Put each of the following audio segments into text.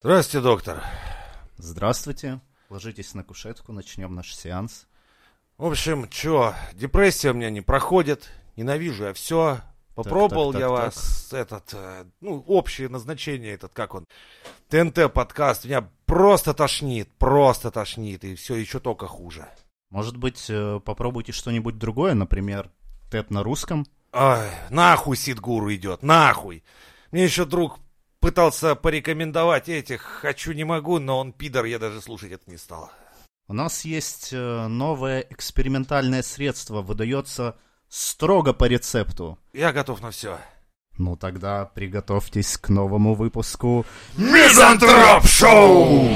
Здравствуйте, доктор. Здравствуйте. Ложитесь на кушетку, начнем наш сеанс. В общем, чё, депрессия у меня не проходит, ненавижу я все. Попробовал так, я так, вас, этот, э, ну, общее назначение, этот, как он, ТНТ-подкаст, меня просто тошнит, просто тошнит, и все еще только хуже. Может быть, э, попробуйте что-нибудь другое, например, ТЭТ на русском? Ай, нахуй Сидгуру идет, нахуй. Мне еще друг пытался порекомендовать этих «хочу, не могу», но он пидор, я даже слушать это не стал. У нас есть э, новое экспериментальное средство, выдается строго по рецепту. Я готов на все. Ну тогда приготовьтесь к новому выпуску. Мизантроп Шоу!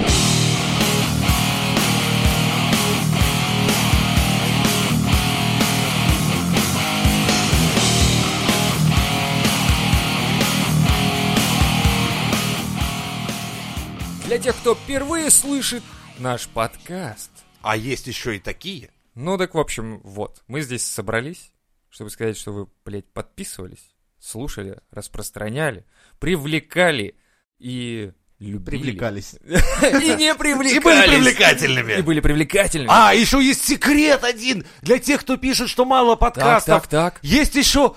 Тех, кто впервые слышит наш подкаст. А есть еще и такие. Ну так, в общем, вот, мы здесь собрались, чтобы сказать, что вы, блядь, подписывались, слушали, распространяли, привлекали и любили. Привлекались. И не И привлекались. были привлекательными. И были привлекательными. А, еще есть секрет один для тех, кто пишет, что мало так, подкастов. так, так. Есть еще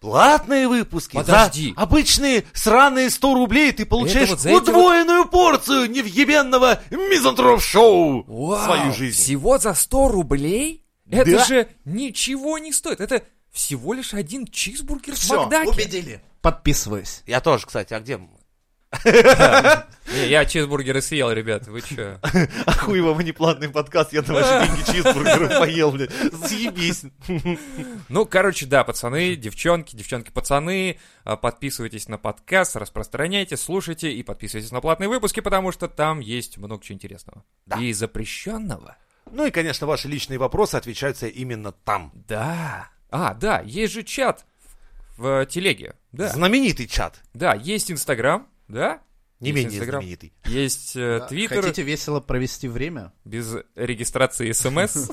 платные выпуски. Подожди. За обычные сраные 100 рублей ты получаешь вот за эти вот- удвоенную порцию невъебенного мизантроп-шоу в Вау, свою жизнь. Всего за 100 рублей? Это Да. же ничего не стоит. Это всего лишь один чизбургер в Все, Макдаке. убедили. Подписываюсь. Я тоже, кстати, а где? Не, я чизбургеры съел, ребят, вы чё? А хуй вам, а не платный подкаст, я на ваши деньги чизбургеров поел, блядь. Съебись. Ну, короче, да, пацаны, девчонки, девчонки-пацаны, а, подписывайтесь на подкаст, распространяйте, слушайте и подписывайтесь на платные выпуски, потому что там есть много чего интересного. Да. И запрещенного. Ну и, конечно, ваши личные вопросы отвечаются именно там. Да. А, да, есть же чат в, в телеге. Да. Знаменитый чат. Да, есть Инстаграм, да? Не Есть менее Инстаграм. знаменитый. Есть э, Твиттер Хотите весело провести время? без регистрации смс.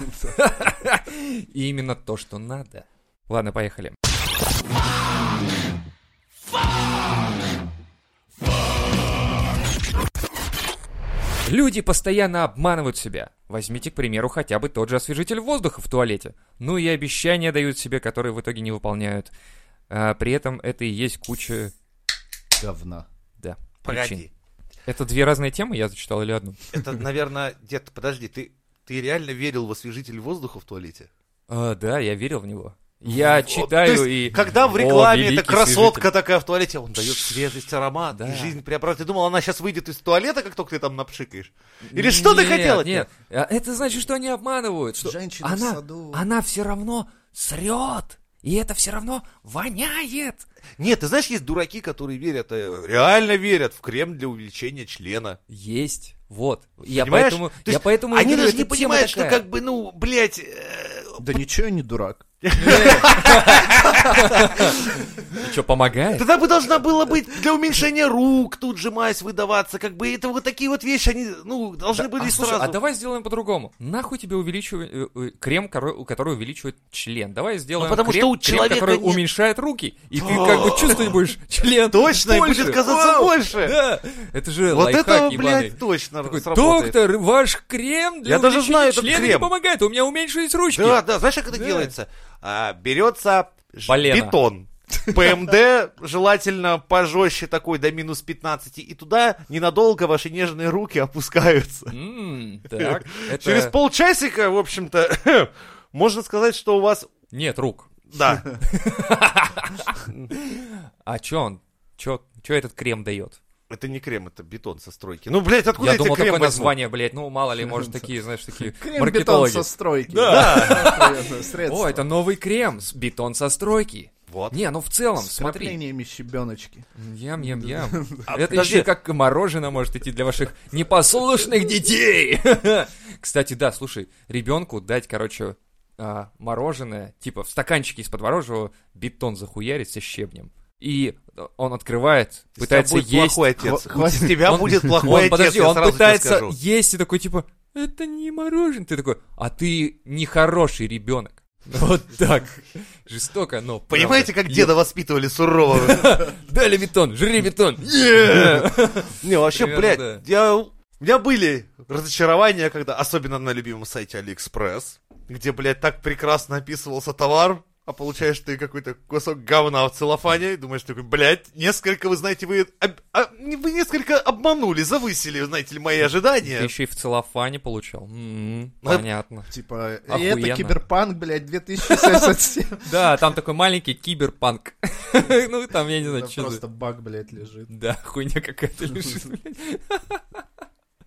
И именно то, что надо. Ладно, поехали. Люди постоянно обманывают себя. Возьмите, к примеру, хотя бы тот же освежитель воздуха в туалете. Ну и обещания дают себе, которые в итоге не выполняют. А при этом это и есть куча... Говна. Погоди. причин. Это две разные темы, я зачитал или одну? Это, наверное, дед, подожди, ты, ты реально верил в освежитель воздуха в туалете? А, да, я верил в него. Я Вот, читаю то и... есть, Когда в рекламе эта красотка свежитель. такая в туалете, он дает свежесть, аромат, Да. и жизнь преобразует. Ты думал, она сейчас выйдет из туалета, как только ты там напшикаешь? Или что ты Нет, хотел от Нет, А это значит, что они обманывают. Что Женщина в она, саду. она все равно срет. И это все равно воняет. Нет, ты знаешь, есть дураки, которые верят, э, реально верят в крем для увеличения члена. Есть. Вот. Я Понимаешь? поэтому, То я поэтому Они даже не понимают, что как бы, ну, блядь, э, Да ничего, я не дурак. Что, помогает? Тогда бы должна была быть для уменьшения рук тут же мазь выдаваться, как бы это вот такие вот вещи, они, ну, должны были а, слушай, сразу. а давай сделаем по-другому. Нахуй тебе увеличивать э, э, крем, который увеличивает член. Давай сделаем крем, который уменьшает руки. И ты как бы чувствовать будешь член Точно, и будет казаться больше. Да, это же Вот это, блядь, точно доктор, ваш крем для Я даже увеличения знаю этот члена крем. не помогает, у меня уменьшились ручки. Да, да, знаешь, как это делается? А, берется Полено. бетон. ПМД желательно пожестче такой, до минус 15, и туда ненадолго ваши нежные руки опускаются. М, так, это... Через полчасика, в общем-то, можно сказать, что у вас... Нет рук. Да, А чё он? Чё, чё этот крем дает? Это не крем, это бетон со стройки. Ну, блядь, откуда Я я тебе думал, крем такое возьу? название, блядь, ну мало ли, может, такие, знаешь, такие Крем-бетон маркетологи. со стройки. Да. Средство. О, это новый крем, с бетон со стройки. Вот. Не, ну в целом, С смотри. вкраплениями щебеночки. Ям-ям-ям. А, Это подожди. еще как мороженое может идти для ваших непослушных детей. Кстати, да, слушай, ребенку дать, короче, а, мороженое, типа в стаканчике из-под мороженого бетон захуярить со щебнем. И он открывает, Из пытается будет есть. плохой отец. Хва- хватит. Из тебя Он- будет плохой он, отец, подожди, он пытается есть и такой, типа, это не мороженое. Ты такой, а ты нехороший ребенок. Вот так. Жестоко, но правда. Понимаете, как Ё- деда воспитывали сурово? Дали бетон, жри бетон. Не, вообще, блядь, я... У меня были разочарования, когда, особенно на любимом сайте Алиэкспресс, где, блядь, так прекрасно описывался товар, а получаешь ты какой-то кусок говна в целлофане, и думаешь такой, блядь, несколько, вы знаете, вы, об- а, вы несколько обманули, завысили, знаете ли, мои Ты ожидания. еще и в целлофане получал. М, Ну, Понятно. Типа, и Охуенно. это киберпанк, блядь, 2077. Да, там такой маленький киберпанк. Ну, там, я не знаю, что просто баг, блядь, лежит. Да, хуйня какая-то лежит, блядь.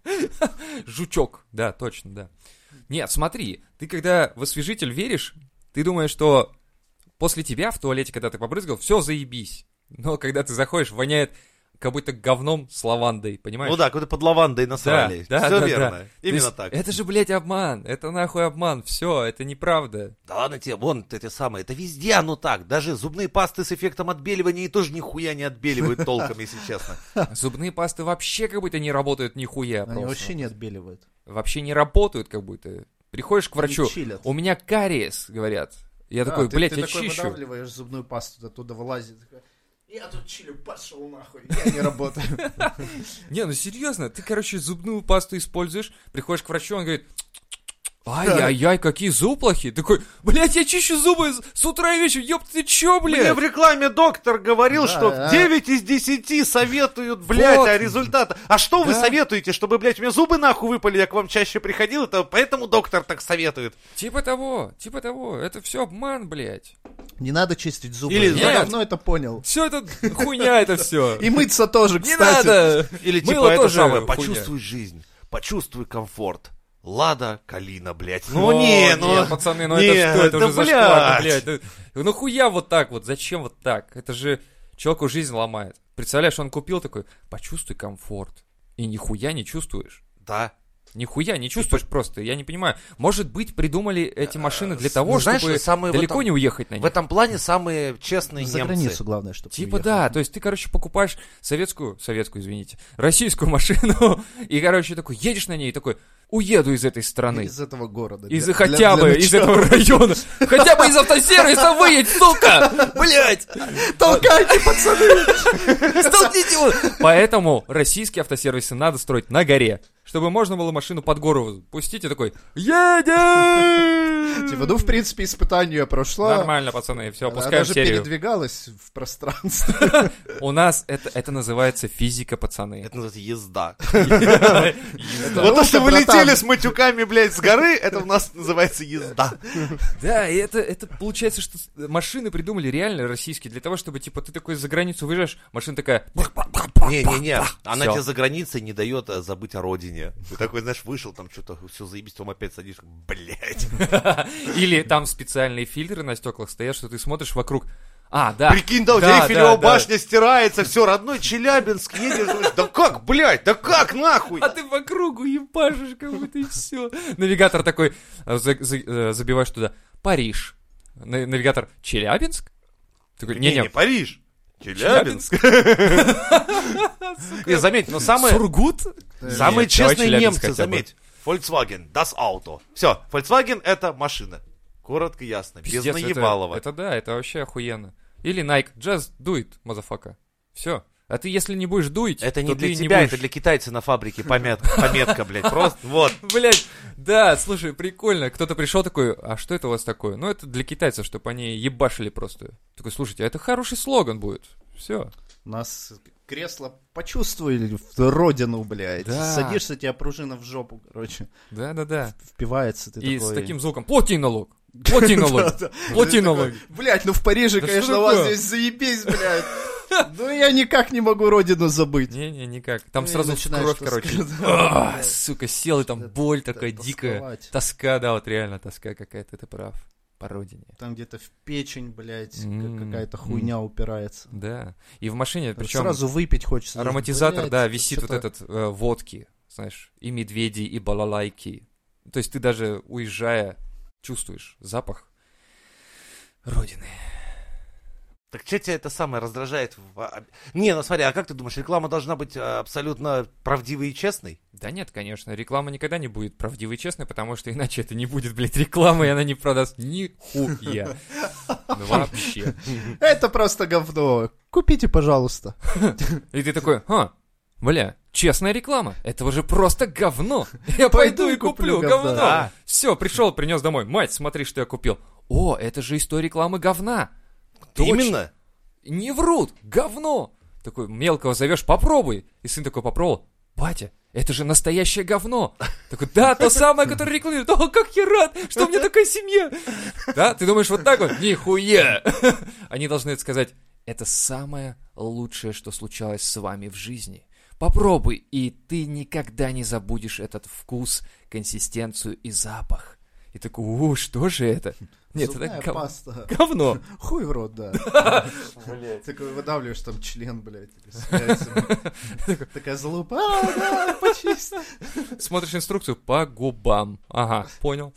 Жучок, да, точно, да. Нет, смотри, ты когда в освежитель веришь, ты думаешь, что после тебя в туалете, когда ты побрызгал, все заебись. Но когда ты заходишь, воняет как будто говном с лавандой, понимаешь? Ну да, какой-то под лавандой насрали. да, Все да, верно. да. Именно есть так. Это же, блядь, обман. Это нахуй обман. Все, это неправда. Да ладно тебе, вон эти самые, это везде оно так. Даже зубные пасты с эффектом отбеливания тоже нихуя не отбеливают толком, если честно. Зубные пасты вообще как будто не работают нихуя Они вообще не отбеливают. Вообще не работают как будто. Приходишь к врачу, у меня кариес, говорят. Я А, такой, ты- блядь, ты я такой чищу. выдавливаешь зубную пасту, оттуда вылазит. Я тут чилю, пошел нахуй. Я не работаю. Не, ну серьезно, ты, короче, зубную пасту используешь, приходишь к врачу, он говорит, ай-яй-яй, какие зубы плохие. Такой, блядь, я чищу зубы с- утра и вечером, ёб ты чё, Мне блядь? в рекламе доктор говорил, Да, что а. 9 из 10 советуют, блядь, Вот. а результата. А что вы Да. советуете, чтобы, блядь, у меня зубы нахуй выпали, я к вам чаще приходил, это поэтому доктор так советует. Типа того, типа того, это все обман, блядь. Не надо чистить зубы. Или Я нет. давно это понял. Все это хуйня это все. И мыться тоже, Не кстати. надо! Или Мыло типа это самое, почувствуй жизнь, почувствуй комфорт. Лада, Калина, блядь. Ну О, не, ну... нет, пацаны, ну не, это что, это да уже зашкварно, блядь. блядь. Ну, ну хуя вот так вот, зачем вот так? Это же человеку жизнь ломает. Представляешь, он купил такой, почувствуй комфорт. И нихуя не чувствуешь. Да. Нихуя не чувствуешь просто, я не понимаю. Может быть, придумали эти машины для Э, того, ну, знаешь, чтобы самые далеко этом- не уехать на них. В этом плане самые честные За немцы. границу главное, чтобы Типа да, то есть ты, короче, покупаешь советскую, советскую, извините, российскую машину, и, короче, такой едешь на ней и такой, уеду из этой страны. Из этого города. Из Для- хотя для- бы для из этого района. Хотя бы из автосервиса выедь, сука! Блять! Толкайте, пацаны! Столкните его! Поэтому российские автосервисы надо строить на горе, чтобы можно было машину под гору пустить и такой «Едем!» Типа, ну, в принципе, испытание прошло. Нормально, пацаны, все, Она опускаем даже серию. передвигалась в пространстве. У нас это, это называется физика, пацаны. Это называется езда. Вот то, что вы летели с матюками, блядь, с горы, это у нас называется езда. Да, и это, это получается, что машины придумали реально российские для того, чтобы, типа, ты такой за границу выезжаешь, машина такая... Не-не-не, она Всё. тебе за границей не дает э, забыть о родине. Ты такой, знаешь, вышел, там что-то, все заебись, потом опять садишься, блядь. Или там специальные фильтры на стеклах стоят, что ты смотришь вокруг. А, да. Прикинь, да, у Да, тебя Эйфелева да, да. башня стирается, все, родной Челябинск, едешь, думаешь, да как, блядь, да как, нахуй? А ты по кругу ебашишь, как будто и все. Навигатор такой, э, за- за- э, забиваешь туда, Париж. На- Навигатор, Челябинск? Такой, Не, не, Париж. Челябинск. Не, заметь, но самые, Сургут? самые честные немцы, заметь. Volkswagen, Das Auto. Все, Volkswagen это машина. Коротко, ясно, без это- наебалова. Это да, это вообще охуенно. Или Nike, just do it, motherfucker. Все. А ты если не будешь do ить, Это не то для ты тебя, будешь- это для китайца на фабрике пометка, пометка, блядь, просто, вот. Блять, да, слушай, прикольно. Кто-то пришел такой, а что это у вас такое? Ну, это для китайцев, чтобы они ебашили просто. Такой, слушайте, а это хороший слоган будет. Все. У нас кресло почувствовали в родину, блядь. Да. Садишься, тебя пружина в жопу, короче. Да-да-да. Впивается ты И такой. с таким звуком. Плати налог. Плати налог. Плати налог. Блять, ну в Париже, конечно, у вас здесь заебись, блядь. Ну я никак не могу родину забыть. Не-не, никак. Там Ну, сразу кровь, короче. А. Сука, сел, и там боль такая дикая. Тоска, да, вот реально тоска какая-то, ты прав. По родине. Там где-то в печень, блядь, М, какая-то хуйня упирается. Да. И в машине, причем Сразу выпить хочется. ароматизатор, Блядь, да, висит вот этот э, водки, знаешь, и медведи, и балалайки. То есть ты даже уезжая чувствуешь запах родины. Так что тебя это самое раздражает? в- а, Не, ну смотри, а как ты думаешь, реклама должна быть а, абсолютно правдивой и честной? Да нет, конечно, реклама никогда не будет правдивой и честной, потому что иначе это не будет, блядь, реклама, и она не продаст нихуя. Ну, Вообще. Это просто говно. Купите, пожалуйста. И ты такой, а, бля, честная реклама, это уже просто говно. Я пойду и куплю говно. Да. Все, пришел, принес домой. Мать, смотри, что я купил. О, это же из той рекламы говна. Точно. Именно. Не врут, говно. Такой, мелкого зовешь, попробуй. И сын такой попробовал. Батя, это же настоящее говно. Такой, да, то самое, которое рекламирует. О, как я рад, что у меня такая семья. Да, ты думаешь вот так вот? Нихуя. Они должны это сказать, это самое лучшее, что случалось с вами в жизни. Попробуй, и ты никогда не забудешь этот вкус, консистенцию и запах. И такой, у, что же это? Нет, Зубная это гов- паста. говно. Хуй в рот, да. Такой выдавливаешь там член, блядь. Такая залупа, а, да, почисти. Смотришь инструкцию по губам. Ага, понял.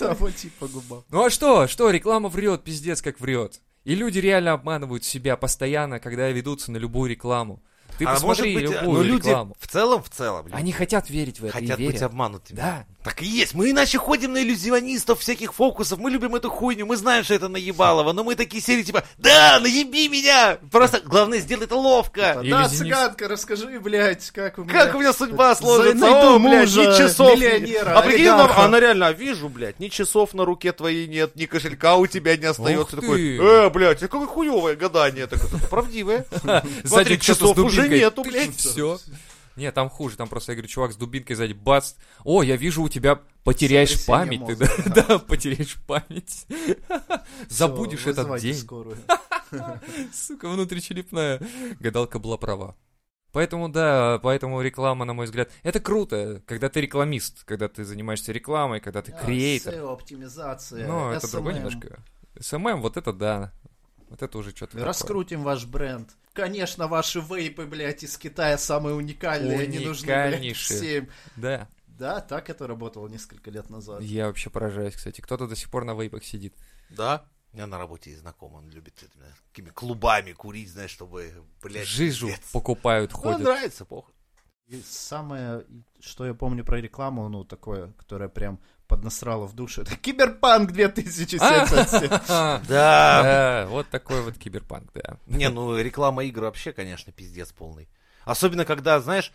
Да, вот типа губа. Ну а что? Что? Реклама врет, пиздец как врет. И люди реально обманывают себя постоянно, когда ведутся на любую рекламу. Ты а может посмотри быть, любую ну, люди рекламу. в целом, в целом, люди Они хотят верить в это хотят и верят. быть обманутыми. Да. Так и есть. Мы иначе ходим на иллюзионистов, всяких фокусов. Мы любим эту хуйню. Мы знаем, что это наебалово. Но мы такие серии типа, да, наеби меня. Просто главное, сделай это ловко. Да, цыганка, расскажи, блядь, как у меня... Как у меня судьба сложится? найду О, блядь, мужа, ни часов. миллионера, а прикинь, олигарха. она, она реально, а вижу, блядь, ни часов на руке твоей нет, ни кошелька у тебя не остается. Ух Такой, э, блядь, какое хуевое гадание. такое «Это правдивое. Смотри, часов уже нету, блядь. Все. Нет, там хуже. Там просто, я говорю, чувак с дубинкой сзади, бац. О, я вижу, у тебя потеряешь память. Ты, да, да, потеряешь память. Забудешь этот день. Сука, внутричерепная. Гадалка была права. Поэтому, да, поэтому реклама, на мой взгляд, это круто, когда ты рекламист, когда ты занимаешься рекламой, когда ты креатор. SEO, оптимизация, Но это другое немножко. SMM, вот это да. Вот это уже что-то такое. Раскрутим ваш бренд. Конечно, ваши вейпы, блядь, из Китая самые уникальные, они нужны, блядь, всем. Да. Да, так это работало несколько лет назад. Я вообще поражаюсь, кстати. Кто-то до сих пор на вейпах сидит. Да? У меня на работе есть знакомый, он любит этими такими клубами курить, знаешь, чтобы, блядь, Жижу пиздец. покупают, Ну, ходят. нравится, похуй. И самое, что я помню про рекламу, ну, такое, которое прям поднасрало в душу, это Киберпанк 2077. А, Да. Да, вот такой вот киберпанк, да. Не, ну реклама игр вообще, конечно, пиздец полный. Особенно, когда, знаешь,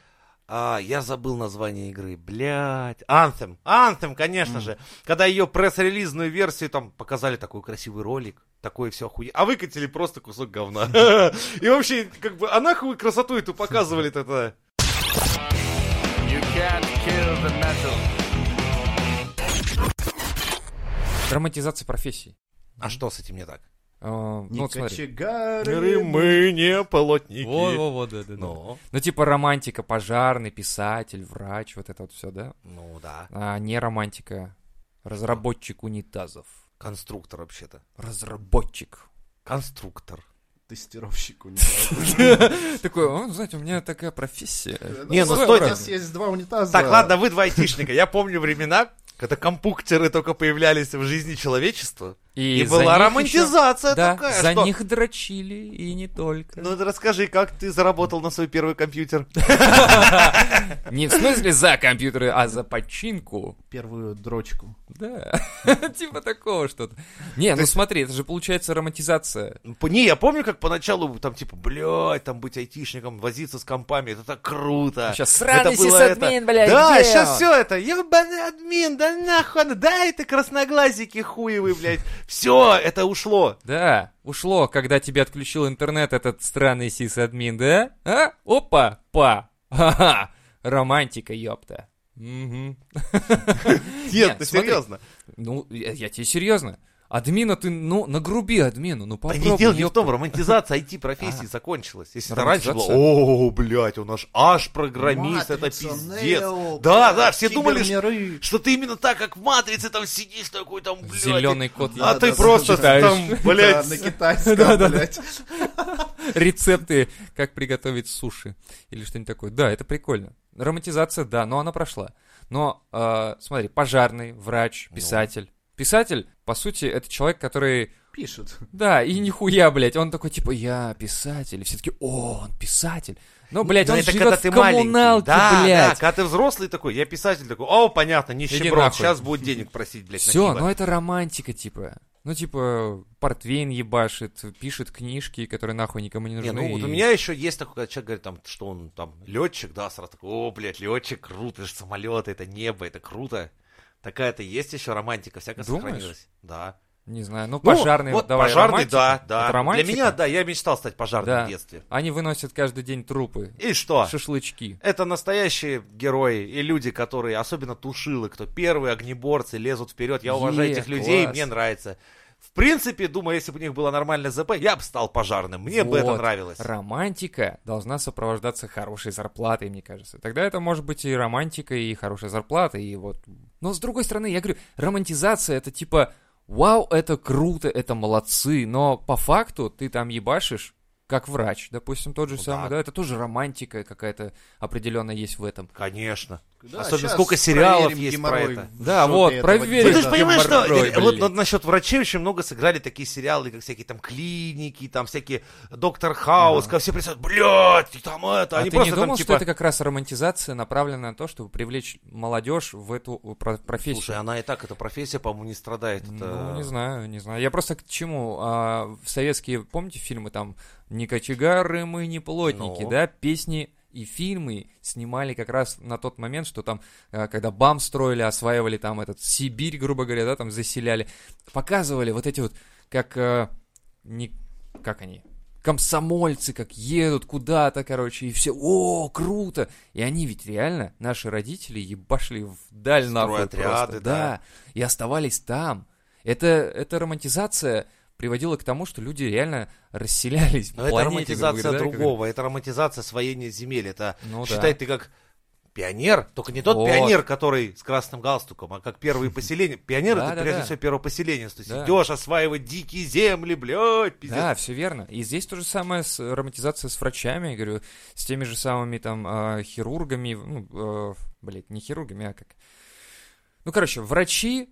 а, я забыл название игры, блядь. Anthem, Anthem, конечно же. Когда ее пресс-релизную версию там показали такой красивый ролик, такое все охуе... А выкатили просто кусок говна. И вообще, как бы, а нахуй красоту эту показывали это. Драматизация профессий. А что с этим не так? А, Ну, вот кочегары. Мы не полотники. Вот, вот, вот, да, да, да. Ну, Ну, типа романтика, пожарный, писатель, врач, вот это вот все, да? ну да. А не романтика, разработчик унитазов. Конструктор вообще-то. Разработчик. Конструктор. Тестировщик унитаза. Такой, «О, знаете, у меня такая профессия. Не, ну Ну, стойте. У нас есть два унитаза. Так, ладно, вы два айтишника. Я помню времена, когда компьютеры только появлялись в жизни человечества. И, за была них еще- романтизация Да, такая. за что- них дрочили, и не только. Ну, расскажи, как ты заработал на свой первый компьютер? Не в смысле за компьютеры, а за починку. Первую дрочку. Да, типа такого что-то. Не, ну смотри, это же получается романтизация. Ну, Не, я помню, как поначалу там, типа, блядь, там быть айтишником, возиться с компами, это так круто. Сейчас сраный сисадмин, это- блядь, Да, сейчас все это, ебаный админ, да нахуй, да, это красноглазики хуевые, блядь. Все, это ушло. Да, ушло, когда тебе отключил интернет этот странный сисадмин, да? А? Опа, па. Ха-ха. Романтика, ёпта. Мгм. Нет, Нет, ты серьезно. Ну, я тебе серьезно. Админа ты, ну, нагруби админу, ну Да попробуй. не дело не в том, романтизация IT-профессии А. закончилась. Если это раньше было, о, блядь, у нас аж программист, это пиздец. Да, да, все думали, что, ты именно так, как в Матрице, там сидишь такой, там, блядь. Зеленый кот. А Да, ты да, просто там, Да, блядь, на китайском, блядь. рецепты, как приготовить суши или что-нибудь такое. Да, это прикольно. Романтизация, да, но она прошла. Но, э, смотри, пожарный, врач, Ну. писатель. Писатель, по сути, это человек, который Пишет. Да, и нихуя, блядь. Он такой, типа, я писатель. И все таки о, он писатель. Ну, блядь, Но он это живет когда в ты маленький. коммуналке, да, да, блядь. когда ты взрослый такой, я писатель такой, о, понятно, нищеброд, сейчас будет денег просить, блядь, Все, ну это романтика, типа. Ну, типа, портвейн ебашит, пишет книжки, которые нахуй никому не нужны. Не, ну вот у меня еще есть такой, когда человек говорит, там, что он там летчик, да, сразу такой, о, блядь, летчик, круто, это же самолеты, это небо, это круто. Такая-то есть еще романтика, всякая Думаешь? сохранилась. Да. Не знаю, ну, Ну, пожарный, вот давай, пожарный, романтика. да, да. Для меня, да, я мечтал стать пожарным Да. в детстве. Они выносят каждый день трупы, И что? шашлычки. Это настоящие герои и люди, которые, особенно тушилы, кто первые огнеборцы, лезут вперед. Я уважаю Е, этих людей, класс. мне нравится. В принципе, думаю, если бы у них было нормальное ЗП, я бы стал пожарным. Мне бы это Вот. нравилось. Романтика должна сопровождаться хорошей зарплатой, мне кажется. Тогда это может быть и романтика, и хорошая зарплата, и вот... Но с другой стороны, я говорю, романтизация это типа, вау, это круто, это молодцы, но по факту ты там ебашишь, как врач, допустим, тот же Ну самый, да. да, это тоже романтика какая-то определенная есть в этом. Конечно. Да, Особенно сколько сериалов есть про это. в Да, вот, проверим. Ну, ты же понимаешь, что геморрой, вот, вот насчет врачей очень много сыграли такие сериалы, как всякие там клиники, там всякие Доктор Хаус, когда все представляют, блядь, и там это, А они ты просто не думал, там что типа... это как раз романтизация направлена на то, чтобы привлечь молодежь в эту про- профессию? Слушай, она и так, эта профессия, по-моему, не страдает. Это... Ну, не знаю, не знаю. Я просто к чему? А, в советские, помните, фильмы там «Не кочегары мы, не плотники», Ну. да? Песни и фильмы снимали как раз на тот момент, что там, а, когда БАМ строили, осваивали там этот Сибирь, грубо говоря, да, там заселяли, показывали вот эти вот, как, а, не, как они, комсомольцы, как едут куда-то, короче, и все, о, круто! И они ведь реально, наши родители, ебашли вдаль нахуй просто. да. да, и оставались там. Это, эта романтизация приводила к тому, что люди реально расселялись Но это романтизация говоря, да, другого, это романтизация освоения земель. Это Ну да. считай ты как пионер, только не тот Вот. пионер, который с красным галстуком, а как первые поселения. Пионер Да, это да, прежде да. всего первое поселение. То есть Да. идешь осваивать дикие земли, блядь, пиздец. Да, все верно. И здесь то же самое с романтизацией с врачами, я говорю, с теми же самыми там а, хирургами, ну, э, блядь, не хирургами, а как... Ну, короче, врачи,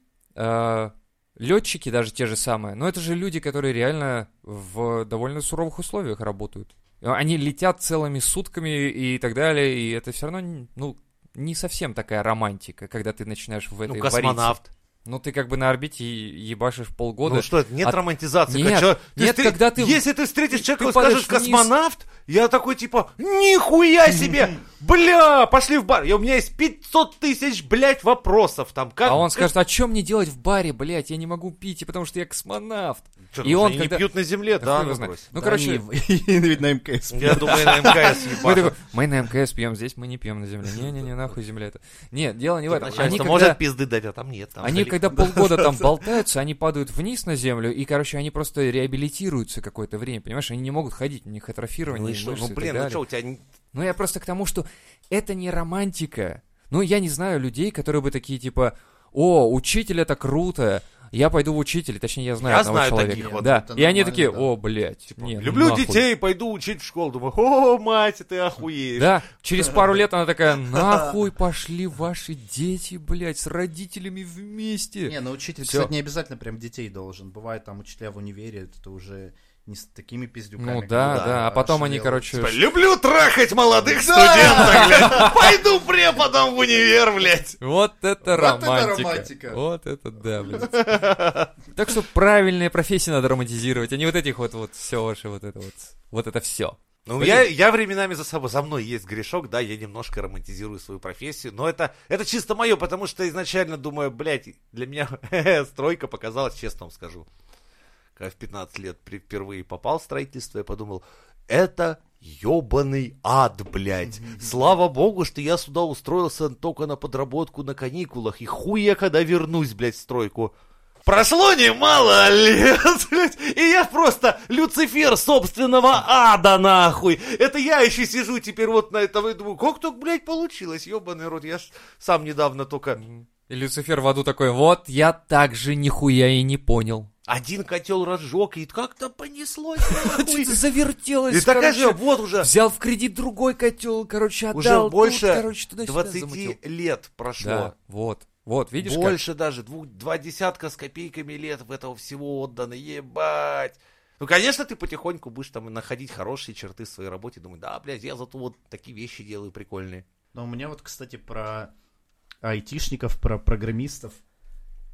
летчики даже те же самые, но это же люди, которые реально в довольно суровых условиях работают. Они летят целыми сутками и так далее, и это все равно, ну, не совсем такая романтика, когда ты начинаешь в Ну, этой космонавт. вариться. Ну, ты как бы на орбите и ебашишь полгода. Ну что это, нет От- романтизации. Нет, ты нет, встр- когда ты- Если ты встретишь ты- человека, ты и скажешь вниз. космонавт, я такой типа, нихуя себе, бля, пошли в бар. И у меня есть 500 тысяч, блядь, вопросов там. Как, А он скажет, а что мне делать в баре, блядь, я не могу пить, потому что я космонавт. Чё, и потому что он они когда- не пьют на земле, Да ну. Ну, Да короче, они, ведь на МКС. Я думаю, на МКС мы, такой, ебашат. мы на МКС пьем, здесь мы не пьем на земле. Не-не-не, нахуй земля это. Нет, дело не в этом. Они когда, может пизды дать, а там нет. Там они. Когда полгода там болтаются, они падают вниз на землю, и, короче, они просто реабилитируются какое-то время, понимаешь? Они не могут ходить, у них атрофирование Ну и что? Ну так блин, ну далее. что, у тебя... Ну, я просто к тому, что это не романтика. Ну, я не знаю людей, которые бы такие, типа, о, учитель это круто, я пойду в учитель, точнее, я знаю Я одного знаю человека. таких вот. да, и они такие, да. о, блядь, Типа, не, ну Люблю нахуй». детей, пойду учить в школу. Думаю, о, мать, ты охуеешь. Да, через пару лет она такая, нахуй пошли ваши дети, блядь, с родителями вместе. Не, ну учитель, Всё. кстати, не обязательно прям детей должен. Бывает там учителя в универе, это уже не с такими пиздюками. Ну как да, бы, да, а потом они, делают. короче, Типа, Люблю трахать молодых студентов, блядь. Пойду преподом в универ, блядь. Вот это Вот это романтика. романтика. Вот это да, блядь. Так что правильные профессии надо романтизировать, а не вот этих вот, вот, все ваше, вот это вот, вот это все. Ну, Блин. я, я временами за собой, за мной есть грешок, да, я немножко романтизирую свою профессию, но это, это чисто мое, потому что изначально думаю, блядь, для меня стройка показалась, честно вам скажу. Когда в 15 лет впервые попал в строительство, я подумал, это ебаный ад, блядь. Слава богу, что я сюда устроился только на подработку на каникулах, и хуй я когда вернусь, блядь, в стройку. Прошло немало лет, блядь, и я просто Люцифер собственного ада, нахуй. Это я еще сижу теперь вот на этом и думаю, как так, блядь, получилось, ебаный рот. Я ж сам недавно только И Люцифер в аду такой, вот я так же нихуя и не понял. Один котел разжег, и как-то понеслось. Что-то завертелось, И такая же, вот уже, Взял в кредит другой котел, короче, отдал. уже больше короче, туда-сюда 20 замутил. лет прошло. Да, вот. Вот, видишь как? Больше даже, двух, два десятка с копейками лет в этого всего отдано, ебать. Ну, конечно, ты потихоньку будешь там находить хорошие черты в своей работе, думать, да, блядь, я зато вот такие вещи делаю прикольные. Но у меня вот, кстати, про айтишников, про программистов,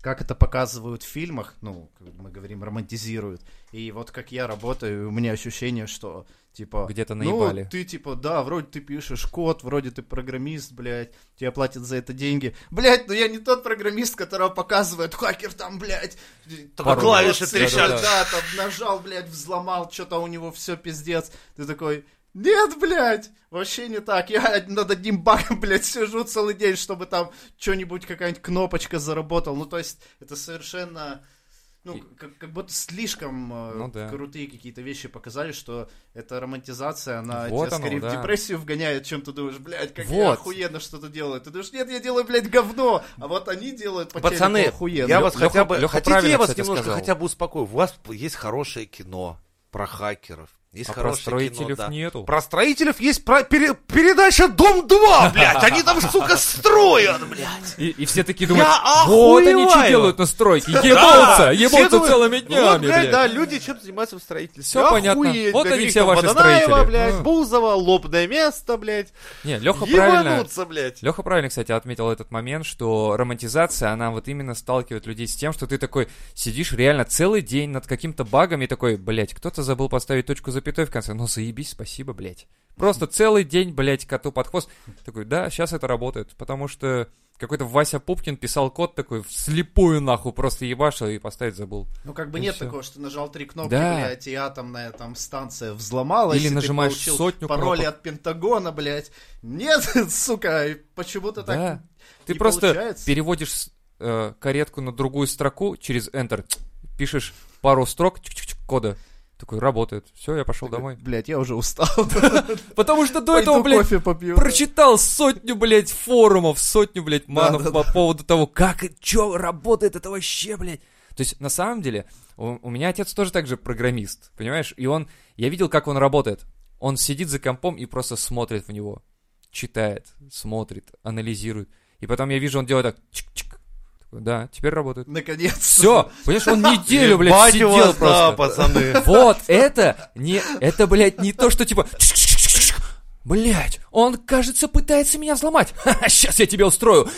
как это показывают в фильмах, ну, как мы говорим, романтизируют. И вот как я работаю, у меня ощущение, что, типа... Где-то ну, наебали. ты, типа, да, вроде ты пишешь код, вроде ты программист, блядь, тебе платят за это деньги. Блядь, ну я не тот программист, которого показывает хакер там, блядь. Пароль клавиши трещат. Да, да, там нажал, блядь, взломал, что-то у него все пиздец. Ты такой, нет, блядь, вообще не так. Я над одним багом, блядь, сижу целый день, чтобы там что-нибудь, какая-нибудь кнопочка заработала. Ну, то есть, это совершенно... Ну, как, как будто слишком э, Ну да. крутые какие-то вещи показали, что эта романтизация, она Вот тебя оно, скорее да. в депрессию вгоняет, чем ты думаешь, блядь, как я Вот. охуенно что-то делаю. Ты думаешь, нет, я делаю, блядь, говно, а вот они делают по Пацаны, охуенно. я вас Лёха- хотя бы... Лёха хотите, я вас кстати, немножко сказал. хотя бы успокою? У вас есть хорошее кино про хакеров. Есть А про строителей да. нету. Про строителей есть про пере- передача «Дом-2», блядь. Они там, сука, строят, блядь. И, и все такие думают, Я вот они что делают на стройке, ебутся, все ебутся целыми вот, днями, блядь, блядь. да, люди чем занимаются в строительстве. Всё понятно. Вот они все ваши строители. блядь. Бузова, лобное место, блядь. Не, Леха правильно, блядь. Леха правильно, кстати, отметил этот момент, что романтизация, она вот именно сталкивает людей с тем, что ты такой сидишь реально целый день над каким-то багом и такой, блядь, кто-то забыл поставить точку запятой в конце. Ну, заебись, спасибо, блядь. Просто целый день, блядь, коту под хвост. Такой, да, сейчас это работает, потому что какой-то Вася Пупкин писал код такой вслепую нахуй, просто ебашил и поставить забыл. Ну, как бы И нет всё. такого, что ты нажал три кнопки, Да. блядь, и атомная там станция взломалась. Или ты нажимаешь получил сотню пароли кнопок. от Пентагона, блядь. Нет, сука, почему-то так Да. Ты не просто получается. переводишь э, каретку на другую строку через Enter, пишешь пару строк кода. Такой, работает. Все, я пошел домой. Блядь, я уже устал. Потому что до этого, блядь, прочитал сотню, блядь, форумов, сотню, блядь, манов по поводу того, как и чё работает это вообще, блядь. То есть, на самом деле, у, у меня отец тоже так же программист, понимаешь? И он, я видел, как он работает. Он сидит за компом и просто смотрит в него. Читает, смотрит, анализирует. И потом я вижу, он делает так, чик-чик. Такой, да, теперь работает. Наконец. Все, понимаешь, он неделю, блядь, сидел просто. пацаны. Вот, это не, это, блядь, не то, что типа... Блядь, он, кажется, пытается меня взломать. Сейчас я тебя устрою.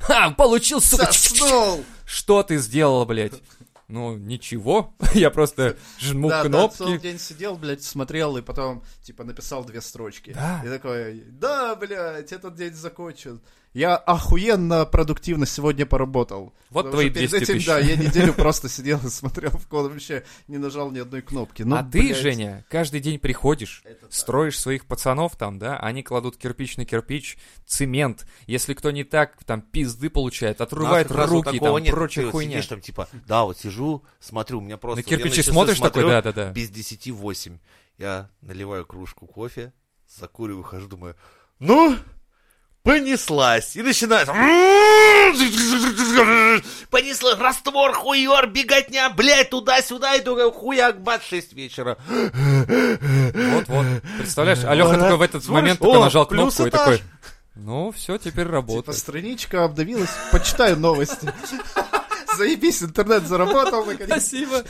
Ха, получил, сука. Соснул. Что ты сделал, блядь? Ну, ничего. Я просто жму Да, да, целый кнопки. день сидел, блядь, смотрел и потом, типа, написал две строчки. Да. И такой, да, блядь, этот день закончен. Я охуенно продуктивно сегодня поработал. Вот твои что перед 200 этим, тысяч. Да, я неделю просто сидел и смотрел в код, вообще не нажал ни одной кнопки. Ну, а ты, блядь, Женя, каждый день приходишь, это так. строишь своих пацанов там, да, они кладут кирпич на кирпич, цемент. Если кто не так, там пизды получает, нас отрывает вот руки, там нет. прочая Ты хуйня. Сидишь там, типа, да, вот сижу, смотрю, у меня просто... На кирпичи смотришь такой, смотрю, да-да-да. Без 10 8. Я наливаю кружку кофе, закуриваю, хожу, думаю, ну, понеслась. И начинает... Понесла раствор, хуер, беготня, блядь, туда-сюда, и только хуяк, бац, 6 вечера. Вот-вот. Представляешь, Алёха такой в этот Смотришь, момент только о, нажал кнопку и такой, ну, все, теперь Типа, работает. страничка обновилась, почитаю новости. Заебись, интернет заработал, наконец. Спасибо.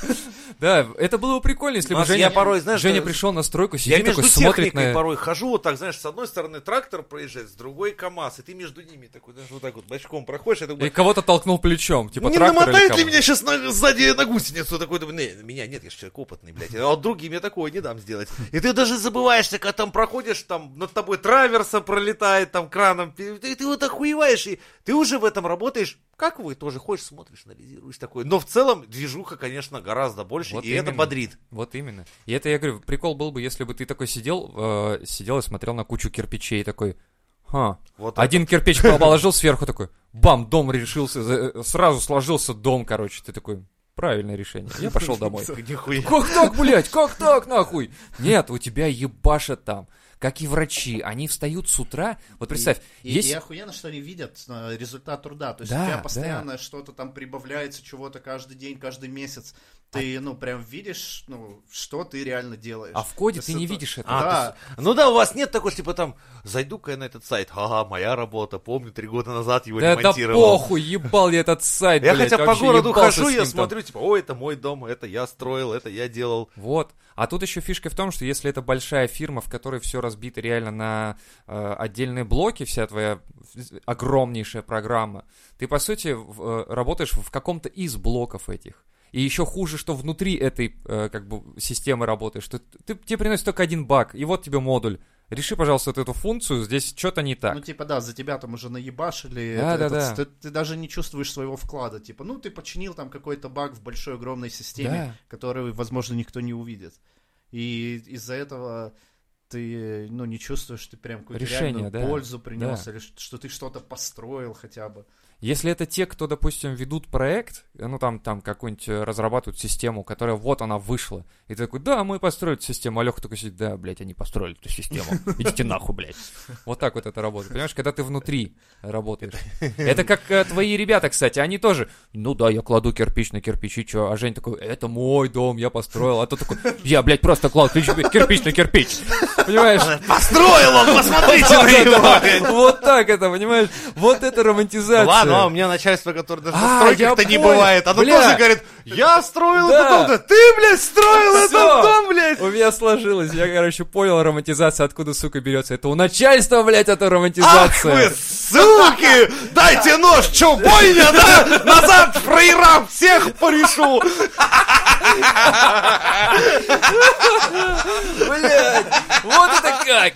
Да, это было бы прикольно, если бы Женя, я порой, знаешь, Женя что- пришел на стройку, Я сидит такой, смотрит на... порой хожу, вот так, знаешь, с одной стороны трактор проезжает, с другой КАМАЗ, и ты между ними такой, даже вот так вот бочком проходишь, я И кого-то толкнул плечом, типа не трактор или намотает ли меня сейчас сзади на гусеницу? Такой, не, меня нет, я же человек опытный, блядь. А вот другим я такое не дам сделать. И ты даже забываешься, когда там проходишь, там над тобой траверса пролетает, там краном, ты, ты вот охуеваешь, и ты уже в этом работаешь. Как вы тоже ходишь, смотришь, анализируешь такой. Но в целом движуха, конечно, гораздо больше, Вот и это именно. бодрит. Вот именно. И это, я говорю, прикол был бы, если бы ты такой сидел, э, сидел и смотрел на кучу кирпичей, такой, ха, Вот один кирпич положил сверху, такой, бам, дом решился, э, сразу сложился дом, короче, ты такой, правильное решение, я пошел домой. Как так, блядь, как так, нахуй? Нет, у тебя ебашат там. Как и врачи, они встают с утра. Вот представь, И, есть... и охуенно, что они видят э, результат труда. То есть Да, у тебя да. постоянно что-то там прибавляется, чего-то каждый день, каждый месяц. Ты, ну, прям видишь, ну, что ты реально делаешь. А в коде То ты не видишь это. А, Да. есть- ну да, у вас нет такого, типа там, зайду-ка я на этот сайт, ага, моя работа, помню, три года назад его Да это ремонтировал. похуй, ебал я этот сайт, Я блядь, хотя по городу хожу, я смотрю, типа, ой, это мой дом, это я строил, это я делал. Вот. А тут еще фишка в том, что если это большая фирма, в которой все разбито реально на э, отдельные блоки, вся твоя огромнейшая программа, ты, по сути, в- э, работаешь в каком-то из блоков этих. И еще хуже, что внутри этой э, как бы системы работаешь, что ты, тебе приносит только один баг, и вот тебе модуль. Реши, пожалуйста, вот эту функцию, здесь что-то не так. Ну, типа, да, за тебя там уже наебашили. Да, это- да, этот- да. Ты, ты даже не чувствуешь своего вклада. Типа, ну, ты починил там какой-то баг в большой огромной системе, Да. который, возможно, никто не увидит. И из-за этого ты, ну, не чувствуешь, что ты прям какую-то Решение, реальную да. пользу принес, Да. или что ты что-то построил хотя бы. Если это те, кто, допустим, ведут проект, ну там, там какую-нибудь э, разрабатывают систему, которая вот она вышла, и ты такой, да, мы построили эту систему, а Леха такой сидит, да, блядь, они построили эту систему, идите нахуй, блядь. Вот так вот это работает, понимаешь, когда ты внутри работаешь. Это как э, твои ребята, кстати, они тоже, ну да, я кладу кирпич на кирпич, и чё? А Жень такой, это мой дом, я построил, а тот такой, я, блядь, просто клал кирпич на кирпич, понимаешь? Построил он, посмотрите на него! Вот так это, понимаешь? Вот это романтизация. Ладно, а у меня начальство, которое даже на стройках-то не бывает. Оно тоже говорит, я строил этот дом, ты, блядь, строил этот дом, блядь. У меня сложилось, я, короче, понял романтизация, откуда, сука, берется. Это у начальства, блядь, это Ах романтизация. вы, суки! Дайте нож, чё, бойня, да? Назад, фрейрам, всех порешу! Блядь, вот это как!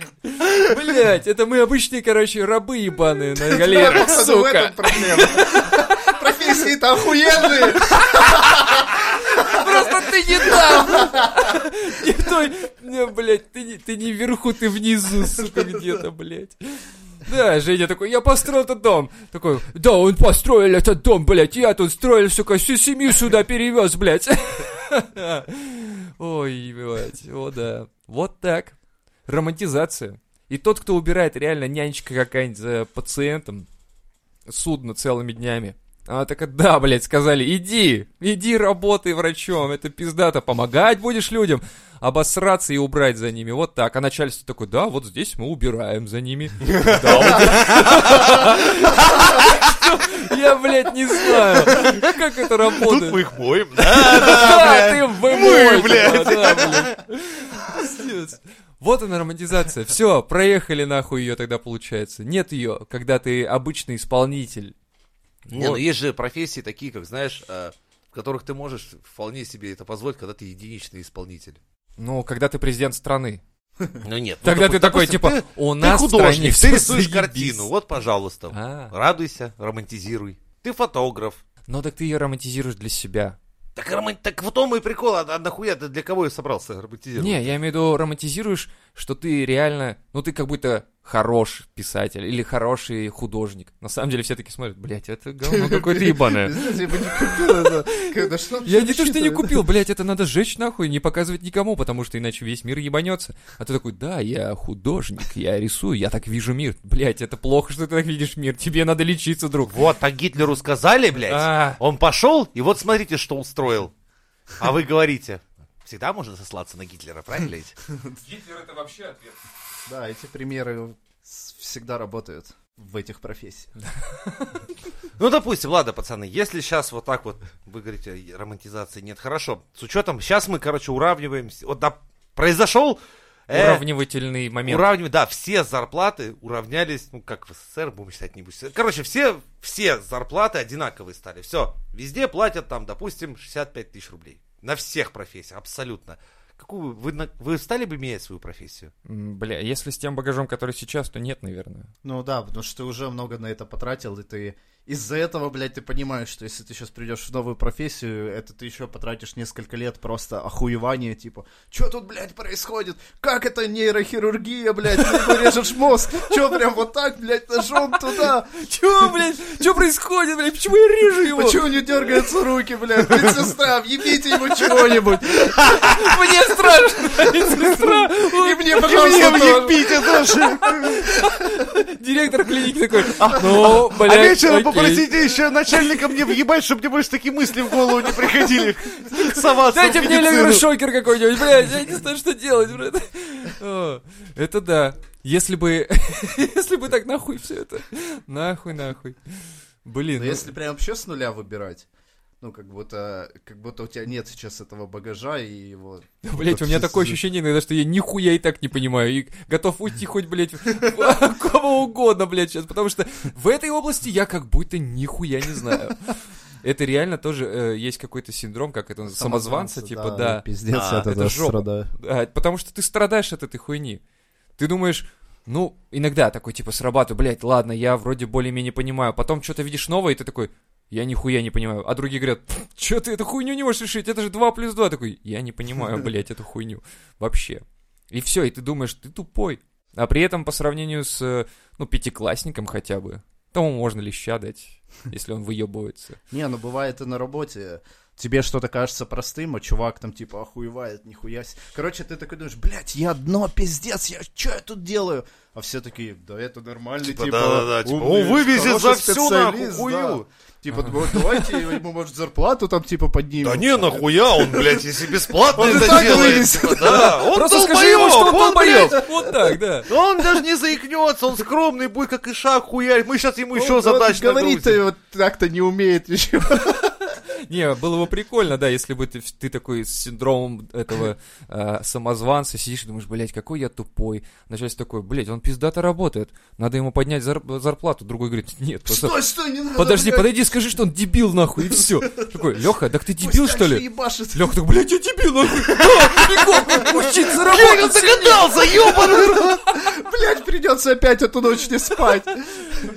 Блядь, это мы обычные, короче, рабы ебаные на галерах, сука. Этом проблема. Профессии-то охуенные. Просто ты не там! Не в той... Не, блядь, ты не, ты не вверху, ты внизу, сука, где-то, блядь. Да, Женя такой, я построил этот дом. Такой, да, он построил этот дом, блядь, я тут строил, сука, всю семью сюда перевез, блядь. Ой, блядь, о да. Вот так. Романтизация. И тот, кто убирает реально нянечка какая-нибудь за пациентом, судно целыми днями. Она такая, да, блядь, сказали, иди, иди работай врачом, это пиздато, помогать будешь людям, обосраться и убрать за ними, вот так. А начальство такое, да, вот здесь мы убираем за ними. Да. Я, блядь, не знаю, как это Тут работает. мы их моем. Да, ты вы Мы, блядь. типа, да, блядь. Пиздец. Вот она романтизация. Все, проехали нахуй ее тогда получается. Нет ее, когда ты обычный исполнитель. Не, ну Вот. есть же профессии такие, как, знаешь, э, в которых ты можешь вполне себе это позволить, когда ты единичный исполнитель. Ну, когда ты президент страны. Ну нет. ну, Тогда ты такой, типа, ты- у Ты нас в стране художник, ты рисуешь картину, вот, пожалуйста. А. Радуйся, романтизируй. Ты фотограф. Ну, так ты ее романтизируешь для себя. Так, роман- так в том и прикол, а, а нахуя ты для кого я собрался романтизировать? Не, я имею в виду, романтизируешь, что ты реально, ну, ты как будто хороший писатель или хороший художник. На самом деле все таки смотрят, блядь, это говно какое-то ебаное. Я не то, что не купил, блядь, это надо сжечь нахуй, не показывать никому, потому что иначе весь мир ебанется. А ты такой, да, я художник, я рисую, я так вижу мир. Блядь, это плохо, что ты так видишь мир, тебе надо лечиться, друг. Вот, так Гитлеру сказали, блядь. А, Он пошел, и вот смотрите, что устроил. А вы говорите, всегда можно сослаться на Гитлера, правильно ведь? Гитлер это вообще ответ. Да, эти примеры всегда работают в этих профессиях. Ну, допустим, ладно, пацаны, если сейчас вот так вот, вы говорите, романтизации нет, хорошо. С учетом, сейчас мы, короче, уравниваем, вот да, произошел... э, Уравнивательный момент. Уравнивать, да, все зарплаты уравнялись, ну, как в СССР, будем считать, не будем считать. Короче, все, все зарплаты одинаковые стали. Все, везде платят там, допустим, 65 тысяч рублей. На всех профессиях, абсолютно. Какую, вы, вы стали бы менять свою профессию? Бля, если с тем багажом, который сейчас, то нет, наверное. Ну да, потому что ты уже много на это потратил, и ты из-за этого, блядь, ты понимаешь, что если ты сейчас придешь в новую профессию, это ты еще потратишь несколько лет просто охуевания, типа, что тут, блядь, происходит? Как это нейрохирургия, блядь, ты режешь мозг? Че прям вот так, блядь, ножом туда? Чё, блядь, что происходит, блядь, почему я режу его? Почему не дергаются руки, блядь? Медсестра, въебите ему чего-нибудь. Мне страшно, медсестра. И мне, пожалуйста, тоже. Пите тоже! Директор клиники такой, ну, А блядь. Попросите еще начальника мне въебать, чтобы мне больше такие мысли в голову не приходили. соваться Дайте мне электрошокер какой-нибудь, блядь, я не знаю, что делать, блядь. О, Это да. Если бы, если бы так нахуй все это. Нахуй, нахуй. Блин, Но ну, если прям вообще с нуля выбирать, ну, как будто, как будто у тебя нет сейчас этого багажа и его... блядь, у меня такое ощущение иногда, что я нихуя и так не понимаю. И готов уйти хоть, блядь, кого угодно, блядь, сейчас. Потому что в этой области я как будто нихуя не знаю. Это реально тоже э, есть какой-то синдром, как это самозванца, типа, да. Пиздец, А, это этого жопа. страдаю. Да, потому что ты страдаешь от этой хуйни. Ты думаешь, ну, иногда такой, типа, срабатываю, блядь, ладно, я вроде более-менее понимаю. Потом что-то видишь новое, и ты такой, я нихуя не понимаю. А другие говорят, что ты эту хуйню не можешь решить, это же 2 плюс 2. Такой, я не понимаю, блядь, эту хуйню. Вообще. И все, и ты думаешь, ты тупой. А при этом по сравнению с, ну, пятиклассником хотя бы, тому можно леща дать, если он выебывается. Не, ну бывает и на работе. Тебе что-то кажется простым, а чувак там типа охуевает, нихуя. Короче, ты такой думаешь, блядь, я дно, пиздец, я что я тут делаю? А все такие, да это нормальный, Типа, типа, да-да-да, типа, умный, он вывезет за всю нахуй хую. да. Типа, «Ну, давайте ему, может, зарплату там, типа, поднимем. Да не, нахуя он, блядь, если бесплатно это делает. типа, Да, он Просто скажи ему, долбоёб, что он долбоёб. Вот так, да. Он даже не заикнется, он скромный будет, как и шаг хуярь. Мы сейчас ему еще он задач Говорит-то нагрузим. вот так-то не умеет еще. Не, было бы прикольно, да, если бы ты, ты такой с синдромом этого э, самозванца сидишь и думаешь, блядь, какой я тупой. Начальник такой, блядь, он пиздато работает, надо ему поднять зар- зарплату. Другой говорит, нет, просто... Стой, стой, не надо, Подожди, блядь. подойди, скажи, что он дебил, нахуй, и все. Такой, Леха, так ты дебил, что ли? Леха такой, блядь, я дебил, нахуй. Да, учиться работать. Догадался, ёбаный! Блядь, придется опять эту ночь не спать.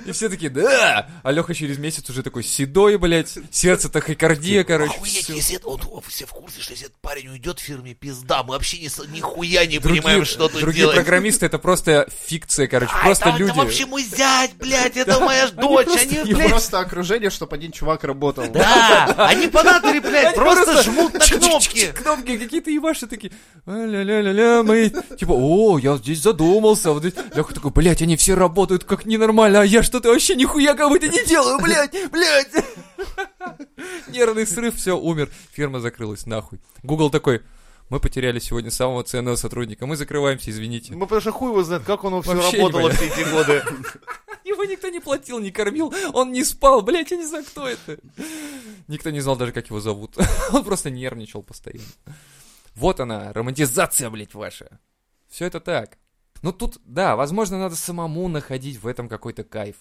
И все такие, да. А Леха через месяц уже такой седой, блядь, сердце тахикардия, короче. Охуеть, всё. если это, он, он все в курсе, что если этот парень уйдет в фирме, пизда, мы вообще ни, нихуя не Другие, понимаем, что тут другие делать. программисты это просто фикция, короче, А, просто это, люди. это вообще мой зять, блядь, это моя дочь, они, не блядь, Просто окружение, чтобы один чувак работал. да, они натуре, блядь, просто жмут на кнопки. Кнопки какие-то ебаши такие. «А, Ля-ля-ля-ля, мы... Типа, о, я здесь задумался. Вот здесь- Леха такой, блядь, они все работают как ненормально, а я что-то вообще нихуя как будто не делаю, блядь, блядь. Нервный срыв, все, умер. Фирма закрылась, нахуй. Google такой, мы потеряли сегодня самого ценного сотрудника, мы закрываемся, извините. Ну, потому что хуй его знает, как оно все Вообще работало все эти годы. Его никто не платил, не кормил, он не спал, блядь, я не знаю, кто это. Никто не знал даже, как его зовут. Он просто нервничал постоянно. Вот она, романтизация, блядь, ваша. Все это так. Ну тут, да, возможно, надо самому находить в этом какой-то кайф.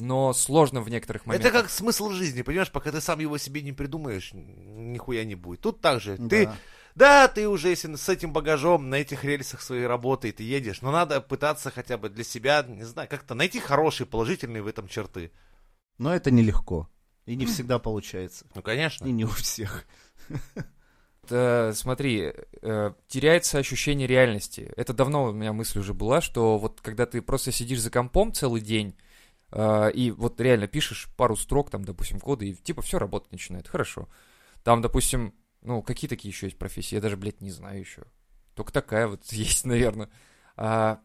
Но сложно в некоторых моментах. Это как смысл жизни, понимаешь, пока ты сам его себе не придумаешь, нихуя не будет. Тут так же. Ты, Да. да, ты уже если с этим багажом на этих рельсах своей работы ты едешь, но надо пытаться хотя бы для себя, не знаю, как-то найти хорошие, положительные в этом черты. Но это нелегко. И не всегда получается. Ну, конечно. И не у всех. Э, смотри, э, теряется ощущение реальности. Это давно у меня мысль уже была, что вот когда ты просто сидишь за компом целый день, и вот реально пишешь пару строк, там, допустим, коды, и типа все работать начинает. Хорошо. Там, допустим, ну, какие такие еще есть профессии? Я даже, блядь, не знаю еще. Только такая вот есть, наверное. А,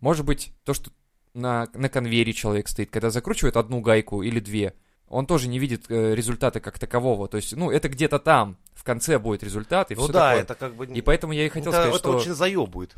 может быть, то, что на, на конвейере человек стоит, когда закручивает одну гайку или две, он тоже не видит э, результата как такового. То есть, ну, это где-то там, в конце будет результат, и Ну все да, такое. это как бы... И поэтому я и хотел это, сказать, это что очень заебывает.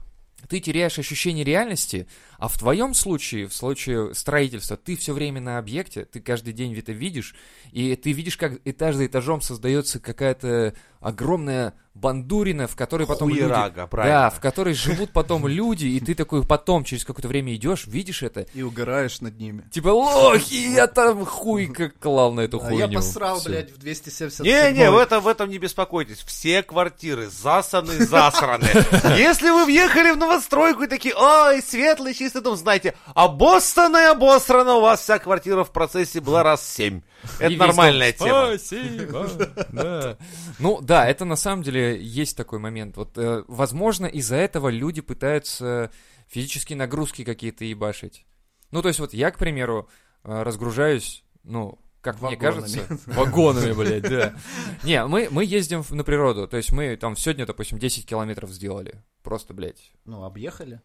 ты теряешь ощущение реальности, а в твоем случае, в случае строительства, ты все время на объекте, ты каждый день это видишь, и ты видишь, как этаж за этажом создается какая-то огромная бандурина, в которой потом люди... Хуерага, правильно. Да, в которой живут потом люди, и ты такой потом, через какое-то время идешь, видишь это, И угораешь над ними. типа, лохи, я там хуй как клал на эту А хуйню. я посрал, Всё. блядь, в 270 Не-не, в этом, в этом не беспокойтесь. Все квартиры засаны, засраны. Если вы въехали в новостройку и такие, ой, светлый, чистый дом, знаете, обоссана и обосрана, у вас вся квартира в процессе была раз семь. И Это весь нормальная дом, тема. Спасибо. Да. Ну да, это на самом деле есть такой момент. Вот, э, возможно, из-за этого люди пытаются физические нагрузки какие-то ебашить. Ну, то есть вот я, к примеру, э, разгружаюсь, ну, как мне Вагонами. кажется, вагонами, блядь, да. Не, мы, мы ездим на природу, то есть мы там сегодня, допустим, 10 километров сделали. Просто, блядь, Ну, объехали.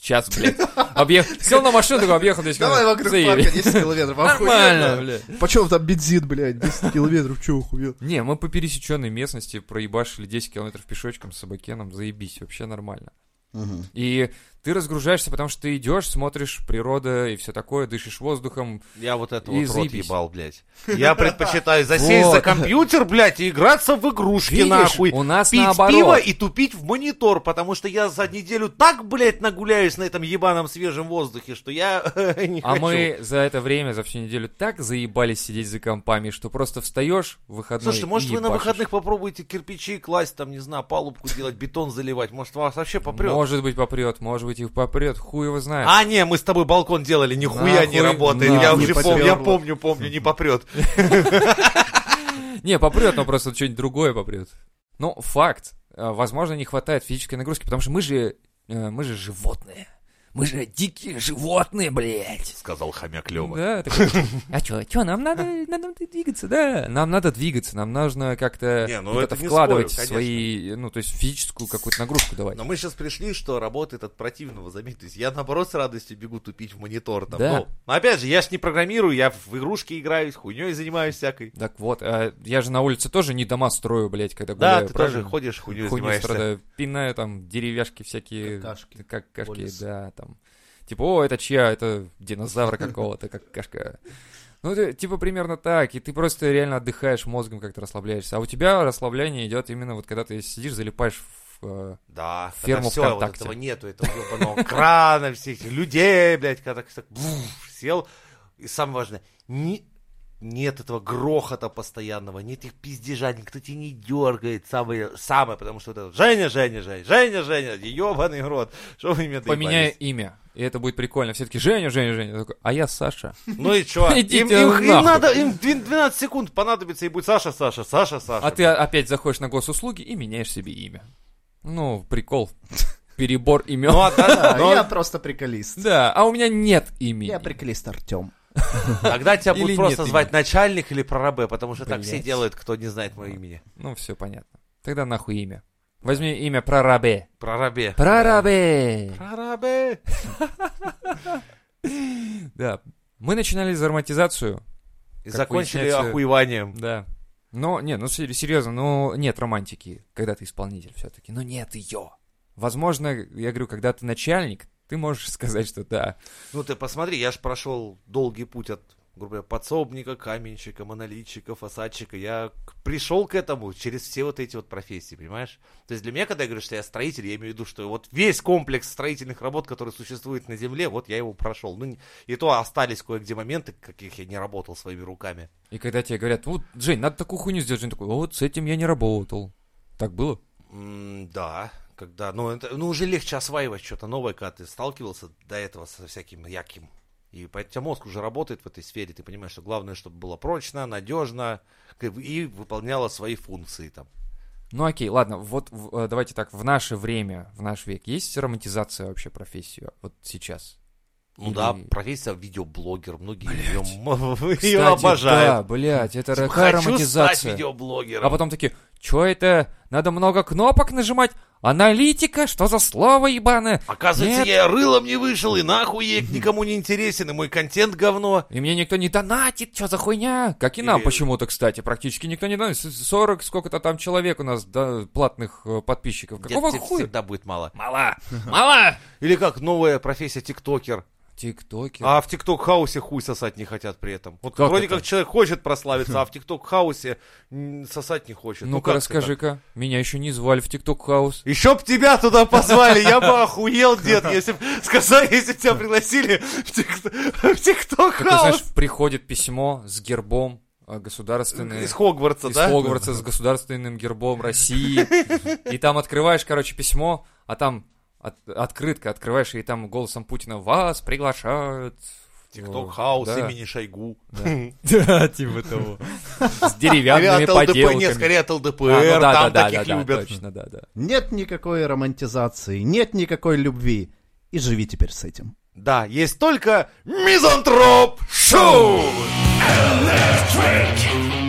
Сейчас, блядь. Объехал. Сел на машину, такой объехал 10 Давай вокруг парка 10 километров. Нормально, блядь. Почем там бензин, блядь, 10 километров, чё охуел? Не, мы по пересеченной местности проебашили 10 километров пешочком с собакеном, заебись, вообще нормально. И ты разгружаешься, потому что ты идешь, смотришь природа и все такое, дышишь воздухом. Я вот это И вот рот заебись. ебал, блядь. Я предпочитаю засесть за Вот. компьютер, блядь, и играться в игрушки, Видишь, нахуй. у нас Пить наоборот. пиво и тупить в монитор, потому что я за неделю так, блядь, нагуляюсь на этом ебаном свежем воздухе, что я не А хочу. мы за это время, за всю неделю так заебались сидеть за компами, что просто встаешь в выходной Слушайте, может и вы на выходных попробуете кирпичи класть, там, не знаю, палубку делать, бетон заливать, может вас вообще попрет. Может быть попрет, может быть их попрет, хуй его знает. А, не, мы с тобой балкон делали, нихуя не работает. Я уже помню, я помню, помню, не попрет. Не, попрет, но просто что-нибудь другое попрет. Ну, факт. Э, Возможно, не хватает физической нагрузки, потому что мы же, э, мы же животные. Мы же дикие животные, блядь. Сказал хомяк Лева. Да, такой, а чё, чё, нам надо, надо двигаться, да. Нам надо двигаться, нам нужно как-то Не, ну вот это вкладывать спорю, свои, ну, то есть физическую какую-то нагрузку давать. Но мы сейчас пришли, что работает от противного, заметь. То есть я, наоборот, с радостью бегу тупить в монитор. Там. Да. Ну, но опять же, я ж не программирую, я в игрушки играю, хуйней занимаюсь всякой. Так вот, а я же на улице тоже не дома строю, блядь, когда Да, гуляю, ты правильно? тоже ходишь, хуйней Хуйню занимаешься. страдаю, пинаю там деревяшки всякие, Какашки. какашки, Полис. да. Типа, о, это чья, это динозавра какого-то, какашка. Ну, ты- типа примерно так, и ты просто реально отдыхаешь мозгом, как-то расслабляешься. А у тебя расслабление идет именно вот когда ты сидишь, залипаешь в... э, Да, Ферму все, вот ВКонтакте. этого нету, этого ебаного крана, всех людей, блядь, когда так, сел. И самое важное, ни- нет этого грохота постоянного, нет их пиздежа, никто тебя не дергает, самое, самое, потому что вот это Женя, Женя, Женя, Женя, Женя, ебаный рот, что вы меня Поменяй имя, и это будет прикольно. Все таки Женя, Женя, Женя. А я Саша. Ну и чё? Им, им- им надо, им две- 12 секунд понадобится, и будет Саша, Саша, Саша, Саша. А ты опять заходишь на госуслуги и меняешь себе имя. Ну, прикол. Перебор имен. Ну, а да, А, но я просто приколист. Да, а у меня нет имени. Я приколист Артем. Тогда тебя будут просто нет звать начальник или прорабе, потому что так все делают, кто не знает мое имени. Ну, все понятно. Тогда нахуй имя. Возьми имя прорабе. Прорабе. Прорабе! Прорабе. Да. Мы начинали зарматизацию. И закончили охуеванием. Да. Но, не, ну сер- серьезно, ну нет романтики, когда ты исполнитель все-таки. Ну нет ее. Возможно, я говорю, когда ты начальник, ты можешь сказать, что да. Ну ты посмотри, я же прошел долгий путь от, грубо говоря, подсобника, каменщика, монолитчика, фасадчика. Я пришел к этому через все вот эти вот профессии, понимаешь? То есть для меня, когда я говорю, что я строитель, я имею в виду, что вот весь комплекс строительных работ, который существует на Земле, вот я его прошел. Ну, и то остались кое-где моменты, каких я не работал своими руками. И когда тебе говорят, вот, Жень, надо такую хуйню сделать, Жень такой, «А вот с этим я не работал. Так было? М, да, когда, ну, это, ну, уже легче осваивать что-то новое, когда ты сталкивался до этого со всяким яким. И поэтому мозг уже работает в этой сфере, ты понимаешь, что главное, чтобы было прочно, надежно и выполняло свои функции там. Ну окей, ладно, вот в- э, давайте так, в наше время, в наш век, есть романтизация вообще профессии вот сейчас? Ну Или- да, профессия видеоблогер, многие ее, Кстати, ее обожают. Да, блядь, это Типа, Хочу стать романтизация. видеоблогером. А потом такие, чё это? Надо много кнопок нажимать? Аналитика? Что за слово ебаное? Оказывается, Нет. я рылом не вышел, и нахуй я никому не интересен, и мой контент говно. И мне никто не донатит, что за хуйня? Как и нам Или- почему-то, кстати, практически никто не донатит. С- 40 сколько-то там человек у нас, да, платных э, подписчиков. Какого тебе хуя? всегда будет мало. Мало! Мало! Или как новая профессия тиктокер. Тиктокер. А в TikTok house е хуй сосать не хотят при этом. Вот Как вроде это? как человек хочет прославиться, а в TikTok house е сосать не хочет. Ну, Ну-ка как расскажи-ка. Меня еще не звали в TikTok House. Еще б тебя туда позвали, я бы охуел, дед, если б сказали, если тебя пригласили в Тик- в Как ты знаешь, TikTok house. приходит письмо с гербом э, государственное. Из Хогвартса, из да? Хогвартса с государственным гербом России. И там открываешь, короче, письмо, а там от- открытка открываешь, и там голосом Путина вас приглашают. в- TikTok house Да. имени Шойгу. Да, типа того. С деревянными поделками. нет, скорее от А, ЛДПР, ну да, там таких любят. точно, да, да. Нет никакой романтизации, нет никакой любви. И живи теперь с этим. Да, есть только Мизантроп Шоу! Electric